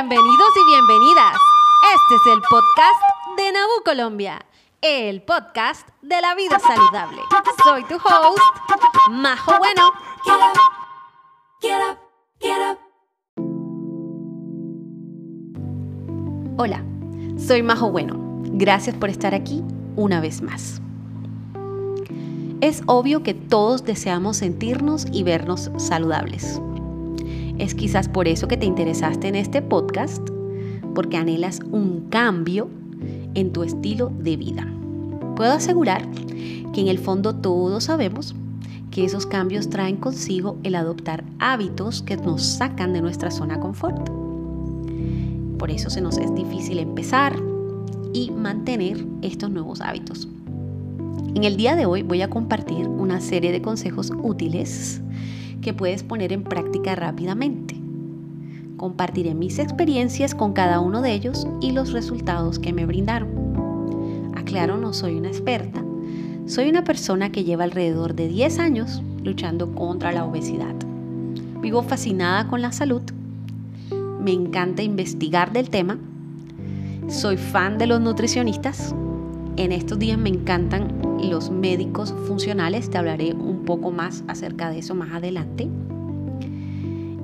Bienvenidos y bienvenidas. Este es el podcast de Nabu Colombia, el podcast de la vida saludable. Soy tu host, Majo Bueno. Hola, soy Majo Bueno. Gracias por estar aquí una vez más. Es obvio que todos deseamos sentirnos y vernos saludables. Es quizás por eso que te interesaste en este podcast, porque anhelas un cambio en tu estilo de vida. Puedo asegurar que en el fondo todos sabemos que esos cambios traen consigo el adoptar hábitos que nos sacan de nuestra zona de confort. Por eso se nos es difícil empezar y mantener estos nuevos hábitos. En el día de hoy voy a compartir una serie de consejos útiles que puedes poner en práctica rápidamente. Compartiré mis experiencias con cada uno de ellos y los resultados que me brindaron. Aclaro, no soy una experta. Soy una persona que lleva alrededor de 10 años luchando contra la obesidad. Vivo fascinada con la salud. Me encanta investigar del tema. Soy fan de los nutricionistas. En estos días me encantan los médicos funcionales. Te hablaré un poco más acerca de eso más adelante.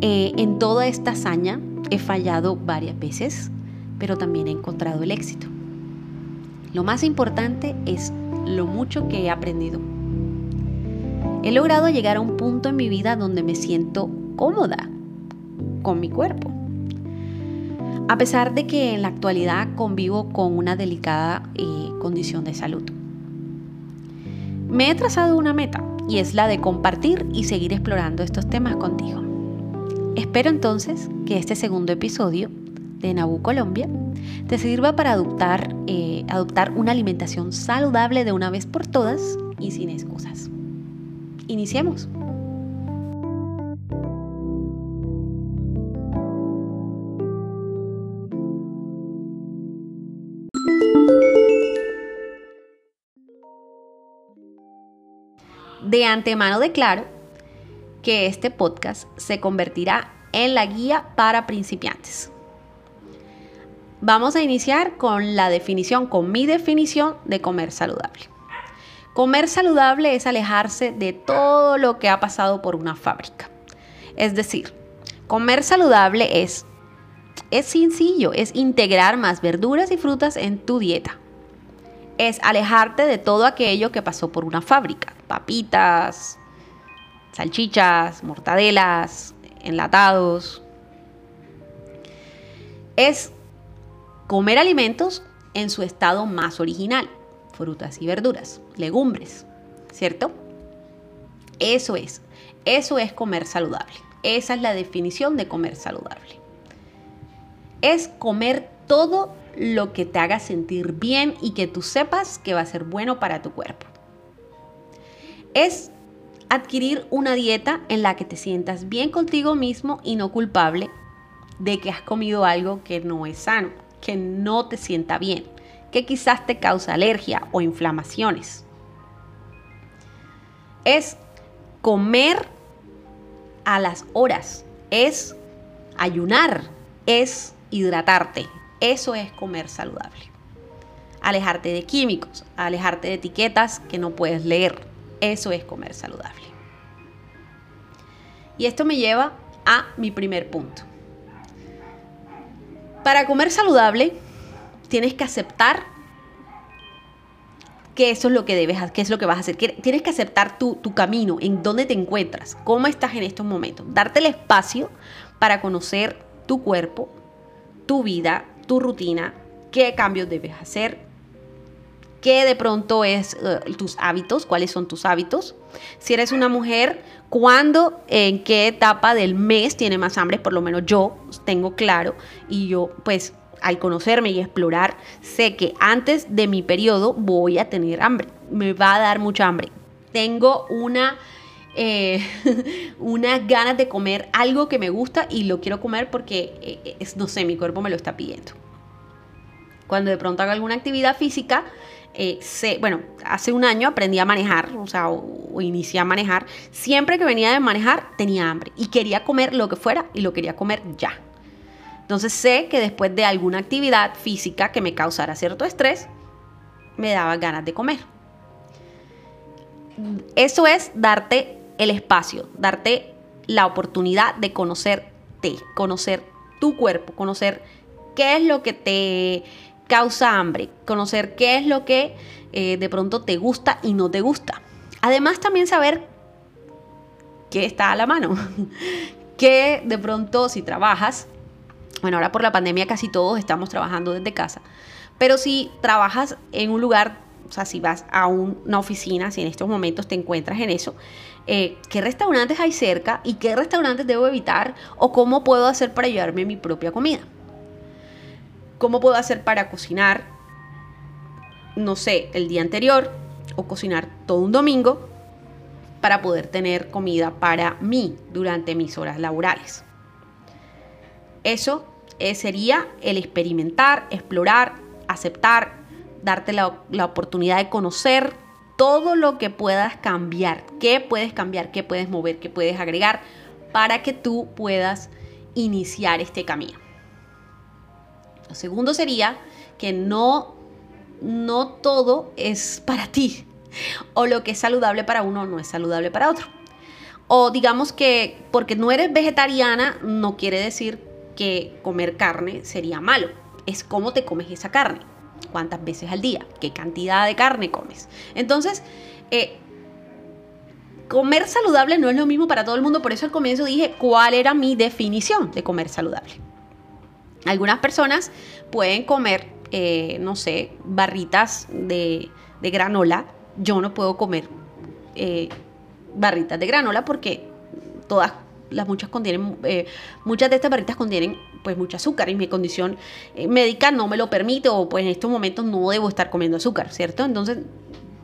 Eh, en toda esta hazaña he fallado varias veces, pero también he encontrado el éxito. Lo más importante es lo mucho que he aprendido. He logrado llegar a un punto en mi vida donde me siento cómoda con mi cuerpo. A pesar de que en la actualidad convivo con una delicada eh, condición de salud. Me he trazado una meta y es la de compartir y seguir explorando estos temas contigo. Espero entonces que este segundo episodio de Nabu Colombia te sirva para eh, adoptar una alimentación saludable de una vez por todas y sin excusas. Iniciemos. De antemano declaro que este podcast se convertirá en la guía para principiantes. Vamos a iniciar con la definición, con mi definición de comer saludable. Comer saludable es alejarse de todo lo que ha pasado por una fábrica. Es decir, comer saludable es, es sencillo, es integrar más verduras y frutas en tu dieta. Es alejarte de todo aquello que pasó por una fábrica. Papitas, salchichas, mortadelas, enlatados. Es comer alimentos en su estado más original, frutas y verduras, legumbres, ¿cierto? Eso es, eso es comer saludable. Esa es la definición de comer saludable. Es comer todo lo que te haga sentir bien y que tú sepas que va a ser bueno para tu cuerpo. Es adquirir una dieta en la que te sientas bien contigo mismo y no culpable de que has comido algo que no es sano, que no te sienta bien, que quizás te causa alergia o inflamaciones. Es comer a las horas, es ayunar, es hidratarte. Eso es comer saludable. Alejarte de químicos, alejarte de etiquetas que no puedes leer. Eso es comer saludable. Y esto me lleva a mi primer punto. Para comer saludable, tienes que aceptar que eso es lo que debes, que es lo que vas a hacer. Tienes que aceptar tu, tu camino, en dónde te encuentras, cómo estás en estos momentos. Darte el espacio para conocer tu cuerpo, tu vida, tu rutina, qué cambios debes hacer, qué de pronto es eh, tus hábitos, cuáles son tus hábitos. Si eres una mujer, cuándo, en qué etapa del mes tiene más hambre, por lo menos yo tengo claro y yo pues al conocerme y explorar, sé que antes de mi periodo voy a tener hambre, me va a dar mucha hambre. Tengo una... Eh, unas ganas de comer algo que me gusta y lo quiero comer porque, eh, no sé, mi cuerpo me lo está pidiendo. Cuando de pronto hago alguna actividad física, eh, bueno, hace un año aprendí a manejar, o sea, o, inicié a manejar. Siempre que venía de manejar tenía hambre y quería comer lo que fuera y lo quería comer ya. Entonces sé que después de alguna actividad física que me causara cierto estrés, me daba ganas de comer. Eso es darte el espacio, darte la oportunidad de conocerte, conocer tu cuerpo, conocer qué es lo que te causa hambre, conocer qué es lo que eh, de pronto te gusta y no te gusta. Además también saber qué está a la mano, que de pronto si trabajas, bueno, ahora por la pandemia casi todos estamos trabajando desde casa, pero si trabajas en un lugar, o sea, si vas a una oficina, si en estos momentos te encuentras en eso, eh, qué restaurantes hay cerca y qué restaurantes debo evitar o cómo puedo hacer para llevarme mi propia comida. ¿Cómo puedo hacer para cocinar, no sé, el día anterior o cocinar todo un domingo para poder tener comida para mí durante mis horas laborales? Eso eh, sería el experimentar, explorar, aceptar, darte la, la oportunidad de conocer todo lo que puedas cambiar, qué puedes cambiar, qué puedes mover, qué puedes agregar para que tú puedas iniciar este camino. Segundo sería que no, no todo es para ti. O lo que es saludable para uno no es saludable para otro. O digamos que porque no eres vegetariana no quiere decir que comer carne sería malo. Es cómo te comes esa carne. Cuántas veces al día. Qué cantidad de carne comes. Entonces, eh, comer saludable no es lo mismo para todo el mundo. Por eso al comienzo dije cuál era mi definición de comer saludable. Algunas personas pueden comer, eh, no sé, barritas de, granola. Yo no puedo comer eh, barritas de granola porque todas las muchas contienen, eh, muchas de estas barritas contienen pues mucho azúcar y mi condición médica no me lo permite o pues en estos momentos no debo estar comiendo azúcar, ¿cierto? Entonces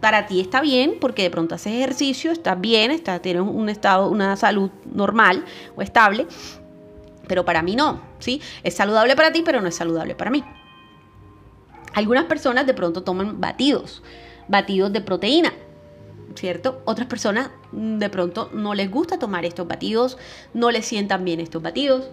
para ti está bien porque de pronto haces ejercicio, estás bien, estás, tienes un estado, una salud normal o estable, pero para mí no, ¿sí? Es saludable para ti, pero no es saludable para mí. Algunas personas de pronto toman batidos, batidos de proteína, ¿cierto? Otras personas mm, de pronto no les gusta tomar estos batidos, no les sientan bien estos batidos,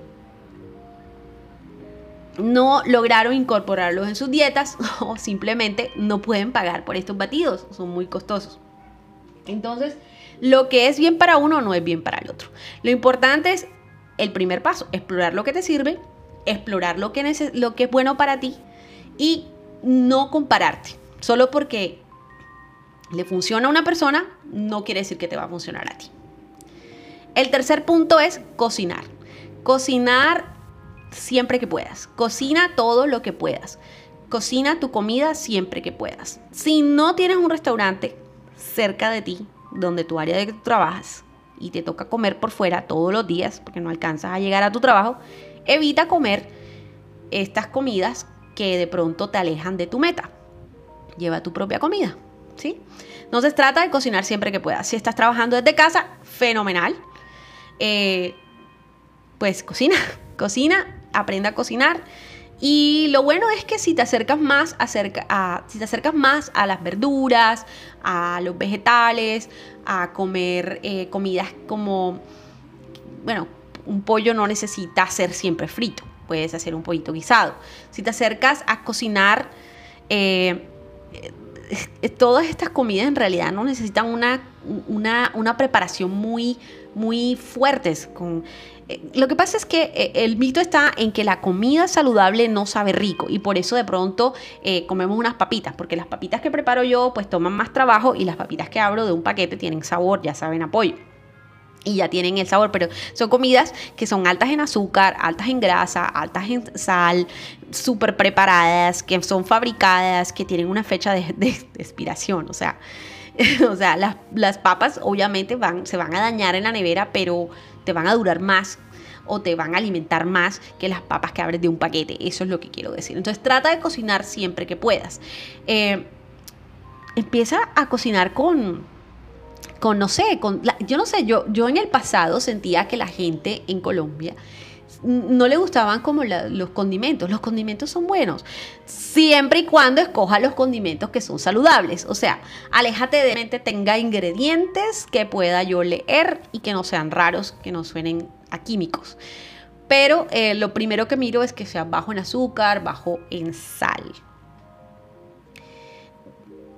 no lograron incorporarlos en sus dietas o simplemente no pueden pagar por estos batidos, son muy costosos. Entonces, lo que es bien para uno no es bien para el otro. Lo importante es el primer paso, explorar lo que te sirve, explorar lo que, que es bueno para ti y no compararte. Solo porque le funciona a una persona, no quiere decir que te va a funcionar a ti. El tercer punto es cocinar. Cocinar siempre que puedas. Cocina todo lo que puedas. Cocina tu comida siempre que puedas. Si no tienes un restaurante cerca de ti, donde tu área de trabajas, y te toca comer por fuera todos los días porque no alcanzas a llegar a tu trabajo, evita comer estas comidas que de pronto te alejan de tu meta. Lleva tu propia comida, ¿sí? Entonces trata de cocinar siempre que puedas. Si estás trabajando desde casa, fenomenal. Eh, pues cocina, cocina, aprende a cocinar y lo bueno es que si te acercas más a, si te acercas más a las verduras, a los vegetales, a comer eh, comidas como, bueno, un pollo no necesita ser siempre frito, puedes hacer un pollito guisado. Si te acercas a cocinar, eh, eh, todas estas comidas en realidad no necesitan una, una, una preparación muy, muy fuertes. Con, lo que pasa es que eh, el mito está en que la comida saludable no sabe rico y por eso de pronto eh, comemos unas papitas, porque las papitas que preparo yo pues toman más trabajo y las papitas que abro de un paquete tienen sabor, ya saben apoyo y ya tienen el sabor, pero son comidas que son altas en azúcar, altas en grasa, altas en sal, súper preparadas, que son fabricadas, que tienen una fecha de, expiración, o sea, o sea las, las, papas obviamente van, se van a dañar en la nevera, pero te van a durar más o te van a alimentar más que las papas que abres de un paquete. Eso es lo que quiero decir. Entonces trata de cocinar siempre que puedas. Eh, empieza a cocinar con, con no sé, con yo no sé, yo, yo en el pasado sentía que la gente en Colombia no le gustaban como los condimentos. Los condimentos son buenos, siempre y cuando escoja los condimentos que son saludables. O sea, aléjate de mente tenga ingredientes que pueda yo leer y que no sean raros, que no suenen a químicos. Pero eh, lo primero que miro es que sea bajo en azúcar, bajo en sal.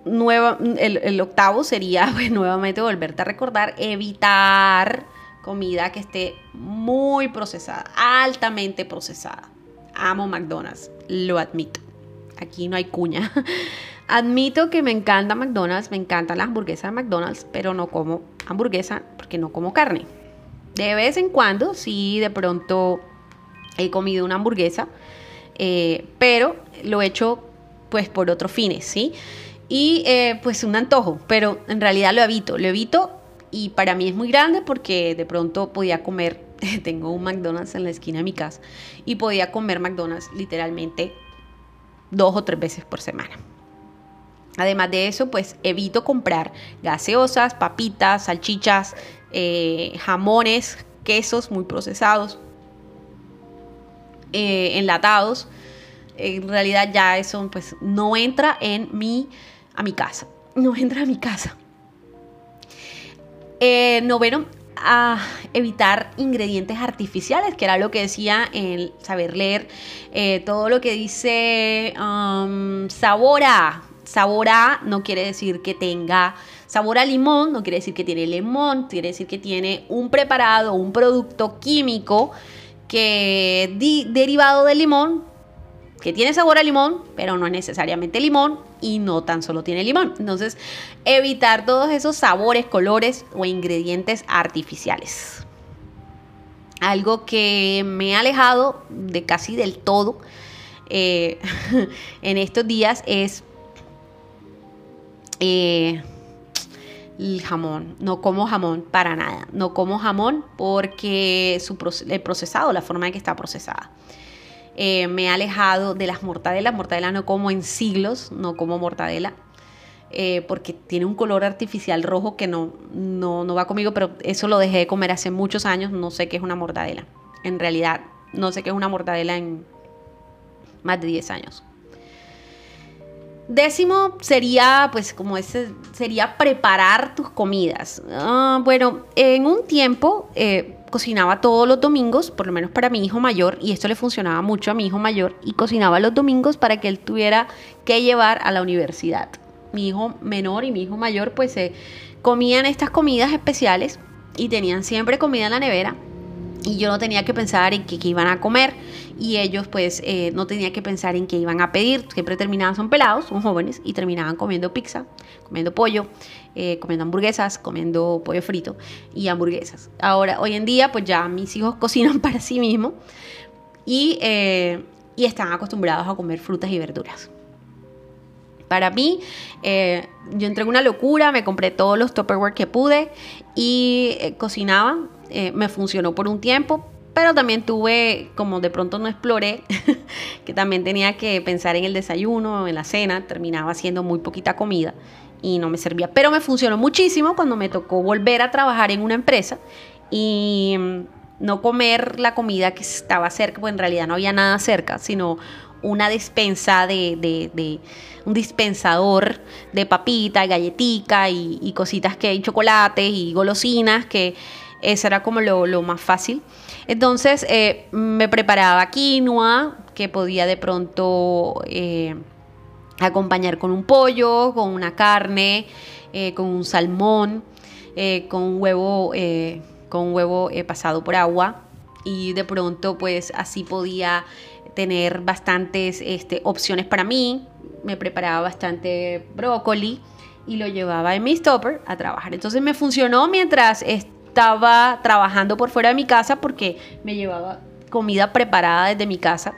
Nueva, el, octavo sería pues, nuevamente volverte a recordar, evitar comida que esté muy procesada, altamente procesada. Amo McDonald's, lo admito. Aquí no hay cuña. Admito que me encanta McDonald's, me encantan las hamburguesas de McDonald's, pero no como hamburguesa porque no como carne. De vez en cuando, sí, de pronto he comido una hamburguesa, eh, pero lo he hecho pues por otros fines, ¿sí? Y eh, pues un antojo, pero en realidad lo evito, lo evito y para mí es muy grande porque de pronto podía comer, tengo un McDonald's en la esquina de mi casa y podía comer McDonald's literalmente dos o tres veces por semana. Además de eso, pues evito comprar gaseosas, papitas, salchichas, eh, jamones, quesos muy procesados, eh, enlatados. En realidad ya eso pues no entra en mi, a mi casa. No entra a mi casa. Eh, noveno, a evitar ingredientes artificiales, que era lo que decía en saber leer eh, todo lo que dice um. Sabor a no quiere decir que tenga sabor a limón, no quiere decir que tiene limón, quiere decir que tiene un preparado, un producto químico que derivado del limón que tiene sabor a limón, pero no es necesariamente limón y no tan solo tiene limón. Entonces, evitar todos esos sabores, colores o ingredientes artificiales. Algo que me ha alejado de casi del todo eh, en estos días es eh, el jamón. No como jamón para nada. No como jamón porque su, el procesado, la forma en que está procesada. Eh, me he alejado de las mortadelas. Mortadela no como en siglos, no como mortadela. Eh, porque tiene un color artificial rojo que no, no, no va conmigo, pero eso lo dejé de comer hace muchos años. No sé qué es una mortadela. En realidad, no sé qué es una mortadela en más de 10 años. Décimo sería, pues, como ese, sería preparar tus comidas. Ah, bueno, en un tiempo eh, cocinaba todos los domingos, por lo menos para mi hijo mayor, y esto le funcionaba mucho a mi hijo mayor, y cocinaba los domingos para que él tuviera que llevar a la universidad. Mi hijo menor y mi hijo mayor, pues, se comían estas comidas especiales y tenían siempre comida en la nevera y yo no tenía que pensar en qué, iban a comer y ellos pues eh, no tenía que pensar en qué iban a pedir, siempre terminaban, son pelados, son jóvenes y terminaban comiendo pizza, comiendo pollo, eh, comiendo hamburguesas, comiendo pollo frito y hamburguesas. Ahora, hoy en día pues ya mis hijos cocinan para sí mismos y, eh, y están acostumbrados a comer frutas y verduras. Para mí, yo entré en una locura, me compré todos los Tupperware que pude y cocinaba eh, me funcionó por un tiempo, pero también tuve, como de pronto no exploré, que también tenía que pensar en el desayuno, en la cena, terminaba haciendo muy poquita comida y no me servía. Pero me funcionó muchísimo cuando me tocó volver a trabajar en una empresa y mm, no comer la comida que estaba cerca, pues en realidad no había nada cerca, sino una despensa de, un dispensador de papita, galletica y, y cositas que hay, chocolates y golosinas que eso era como lo, más fácil. Entonces eh, me preparaba quinoa, que podía de pronto eh, acompañar con un pollo, con una carne, eh, con un salmón, con un huevo, con un huevo pasado por agua. Y de pronto pues así podía tener bastantes este, opciones para mí. Me preparaba bastante brócoli y lo llevaba en mi stopper a trabajar. Entonces me funcionó mientras estaba trabajando por fuera de mi casa porque me llevaba comida preparada desde mi casa.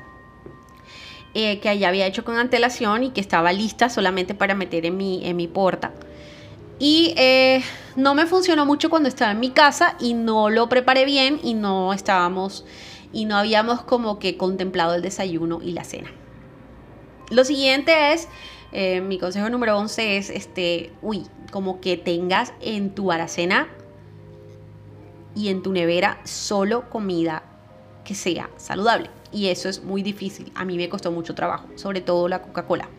Eh, que ya había hecho con antelación y que estaba lista solamente para meter en mi, en mi porta. Y eh, no me funcionó mucho cuando estaba en mi casa y no lo preparé bien y no estábamos y no habíamos como que contemplado el desayuno y la cena. Lo siguiente es, eh, mi consejo número 11 es, este, uy, como que tengas en tu aracena y en tu nevera solo comida que sea saludable. Y eso es muy difícil. A mí me costó mucho trabajo, sobre todo la Coca-Cola.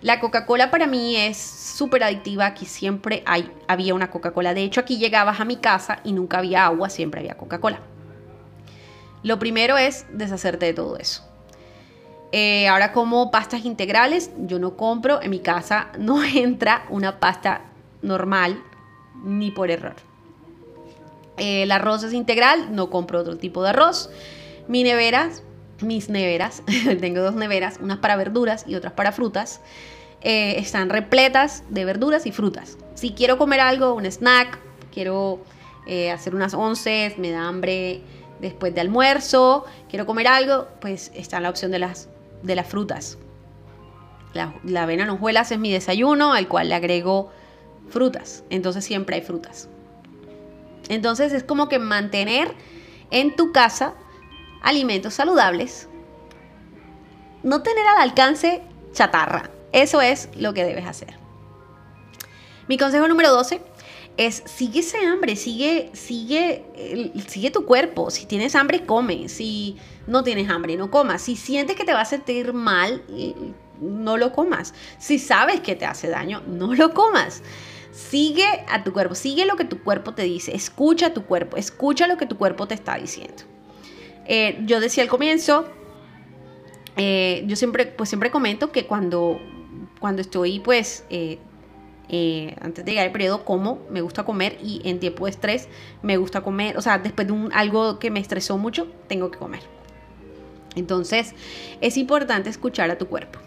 La Coca-Cola para mí es súper adictiva. Aquí siempre hay, había una Coca-Cola. De hecho, aquí llegabas a mi casa y nunca había agua, siempre había Coca-Cola. Lo primero es deshacerte de todo eso. Eh, ahora como pastas integrales, yo no compro, en mi casa no entra una pasta normal ni por error. Eh, el arroz es integral, no compro otro tipo de arroz. Mi nevera, mis neveras, tengo dos neveras, unas para verduras y otras para frutas, eh, están repletas de verduras y frutas. Si quiero comer algo, un snack, quiero hacer unas once, me da hambre después de almuerzo, quiero comer algo, pues está la opción de las de las frutas. La, la avena en hojuelas es mi desayuno, al cual le agrego frutas. Entonces siempre hay frutas. Entonces es como que mantener en tu casa alimentos saludables. No tener al alcance chatarra. Eso es lo que debes hacer. Mi consejo número 12 es sigue ese hambre, sigue, sigue, sigue tu cuerpo. Si tienes hambre, come. Si no tienes hambre, no comas. Si sientes que te va a sentir mal, no lo comas. Si sabes que te hace daño, no lo comas. Sigue a tu cuerpo, sigue lo que tu cuerpo te dice, escucha a tu cuerpo, escucha lo que tu cuerpo te está diciendo. Eh, yo decía al comienzo, eh, yo siempre, pues siempre comento que cuando, cuando estoy pues eh, antes de llegar al periodo como, me gusta comer y en tiempo de estrés me gusta comer, o sea, después de un, algo que me estresó mucho, tengo que comer. Entonces, es importante escuchar a tu cuerpo.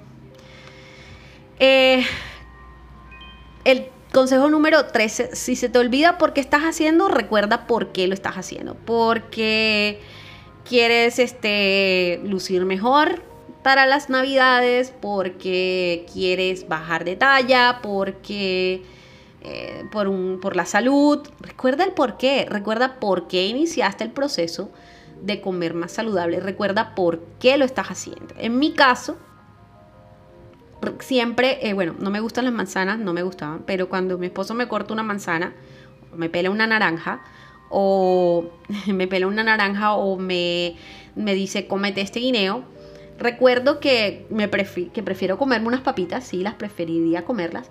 El consejo número 13, si se te olvida por qué estás haciendo, recuerda por qué lo estás haciendo. Porque quieres este, lucir mejor, para las navidades, porque quieres bajar de talla, porque eh, por, un, por la salud. Recuerda el por qué, recuerda por qué iniciaste el proceso de comer más saludable, recuerda por qué lo estás haciendo. En mi caso, siempre, eh, bueno, no me gustan las manzanas, no me gustaban, pero cuando mi esposo me corta una manzana, me pela una naranja, o me pela una naranja, o me, me dice, cómete este guineo, Recuerdo que, me que prefiero comerme unas papitas, sí, las preferiría comerlas,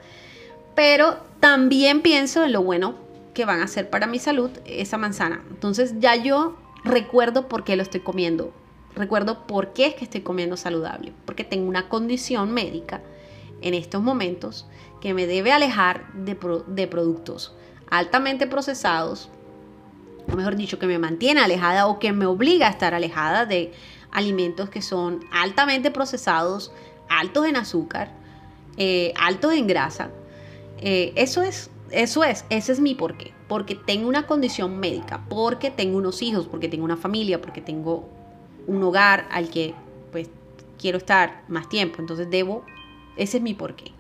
pero también pienso en lo bueno que van a hacer para mi salud esa manzana. Entonces ya yo recuerdo por qué lo estoy comiendo, recuerdo por qué es que estoy comiendo saludable, porque tengo una condición médica en estos momentos que me debe alejar de, productos altamente procesados, o mejor dicho, que me mantiene alejada o que me obliga a estar alejada de alimentos que son altamente procesados, altos en azúcar, eh, altos en grasa. Eh, eso es, eso es, ese es mi porqué. Porque tengo una condición médica, porque tengo unos hijos, porque tengo una familia, porque tengo un hogar al que pues quiero estar más tiempo. Entonces debo, ese es mi porqué.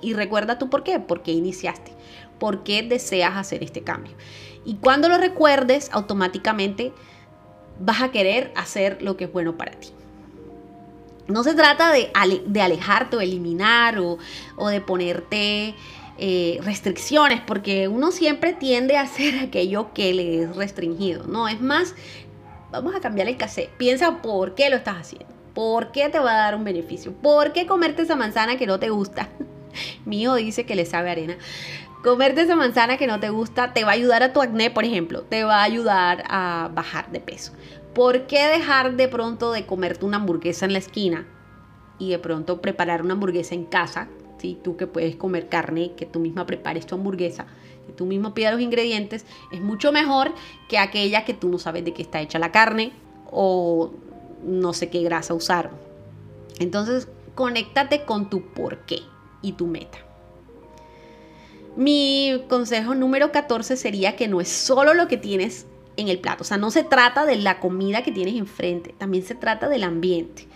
Y recuerda tu por qué, por qué iniciaste, por qué deseas hacer este cambio. Y cuando lo recuerdes, automáticamente vas a querer hacer lo que es bueno para ti. No se trata de, alejarte o eliminar o, de ponerte eh, restricciones, porque uno siempre tiende a hacer aquello que le es restringido. No, es más, vamos a cambiar el cassette. Piensa por qué lo estás haciendo. ¿Por qué te va a dar un beneficio? ¿Por qué comerte esa manzana que no te gusta? Mi dice que le sabe arena. Comerte esa manzana que no te gusta te va a ayudar a tu acné, por ejemplo, te va a ayudar a bajar de peso. ¿Por qué dejar de pronto de comerte una hamburguesa en la esquina y de pronto preparar una hamburguesa en casa? Si tú que puedes comer carne, que tú misma prepares tu hamburguesa, que tú mismo pidas los ingredientes, es mucho mejor que aquella que tú no sabes de qué está hecha la carne o no sé qué grasa usar. Entonces, conéctate con tu por qué y tu meta. Mi consejo número 14 sería que no es solo lo que tienes en el plato, o sea, no se trata de la comida que tienes enfrente, también se trata del ambiente.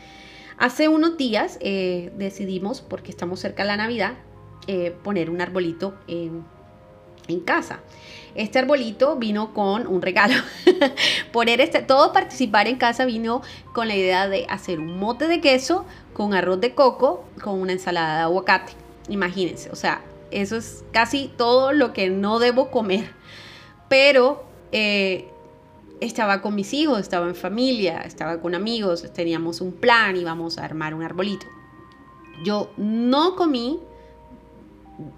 Hace unos días eh, decidimos, porque estamos cerca de la Navidad, eh, poner un arbolito en, casa. Este arbolito vino con un regalo. Poner este, todo participar en casa vino con la idea de hacer un mote de queso con arroz de coco, con una ensalada de aguacate. Imagínense, o sea, eso es casi todo lo que no debo comer. Pero eh, estaba con mis hijos, estaba en familia, estaba con amigos, teníamos un plan, íbamos a armar un arbolito. Yo no comí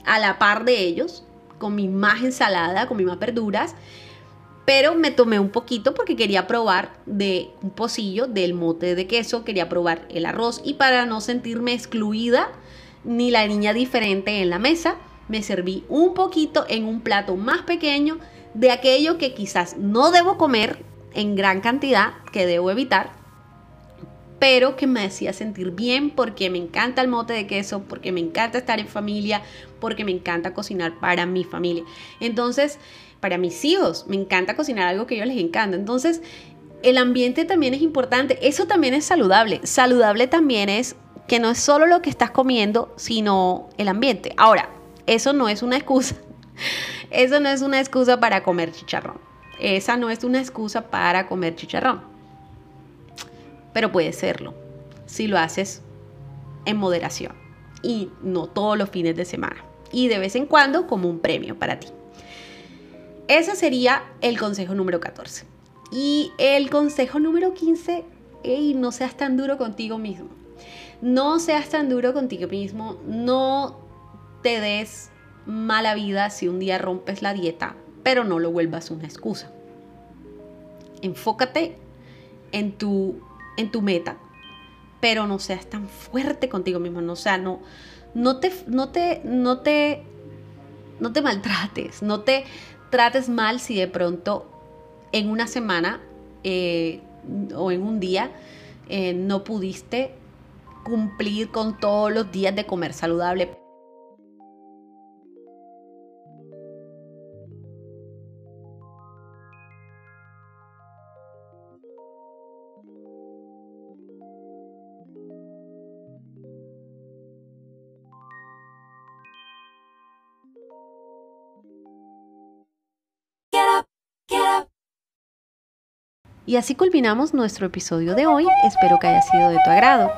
a la par de ellos, con mi más ensalada, con mis más verduras, pero me tomé un poquito porque quería probar de un pocillo del mote de queso, quería probar el arroz y para no sentirme excluida ni la niña diferente en la mesa, me serví un poquito en un plato más pequeño de aquello que quizás no debo comer en gran cantidad, que debo evitar, pero que me hacía sentir bien porque me encanta el mote de queso, porque me encanta estar en familia, porque me encanta cocinar para mi familia. Entonces, para mis hijos, me encanta cocinar algo que a ellos les encanta. Entonces, el ambiente también es importante, eso también es saludable. Saludable también es que no es solo lo que estás comiendo, sino el ambiente. Ahora, eso no es una excusa. Eso no es una excusa para comer chicharrón. Esa no es una excusa para comer chicharrón. Pero puede serlo si lo haces en moderación y no todos los fines de semana. Y de vez en cuando como un premio para ti. Ese sería el consejo número 14. Y el consejo número 15, hey, no seas tan duro contigo mismo. No seas tan duro contigo mismo, no te des mala vida si un día rompes la dieta, pero no lo vuelvas una excusa. Enfócate en tu, en tu meta, pero no seas tan fuerte contigo mismo, no, o sea, no, no te, no te, no te, no te maltrates, no te trates mal si de pronto en una semana eh, o en un día eh, no pudiste cumplir con todos los días de comer saludable. Y así culminamos nuestro episodio de hoy. Espero que haya sido de tu agrado.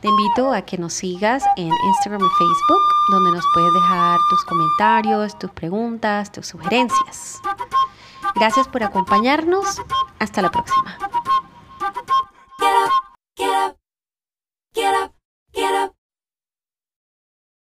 Te invito a que nos sigas en Instagram y Facebook, donde nos puedes dejar tus comentarios, tus preguntas, tus sugerencias. Gracias por acompañarnos. Hasta la próxima.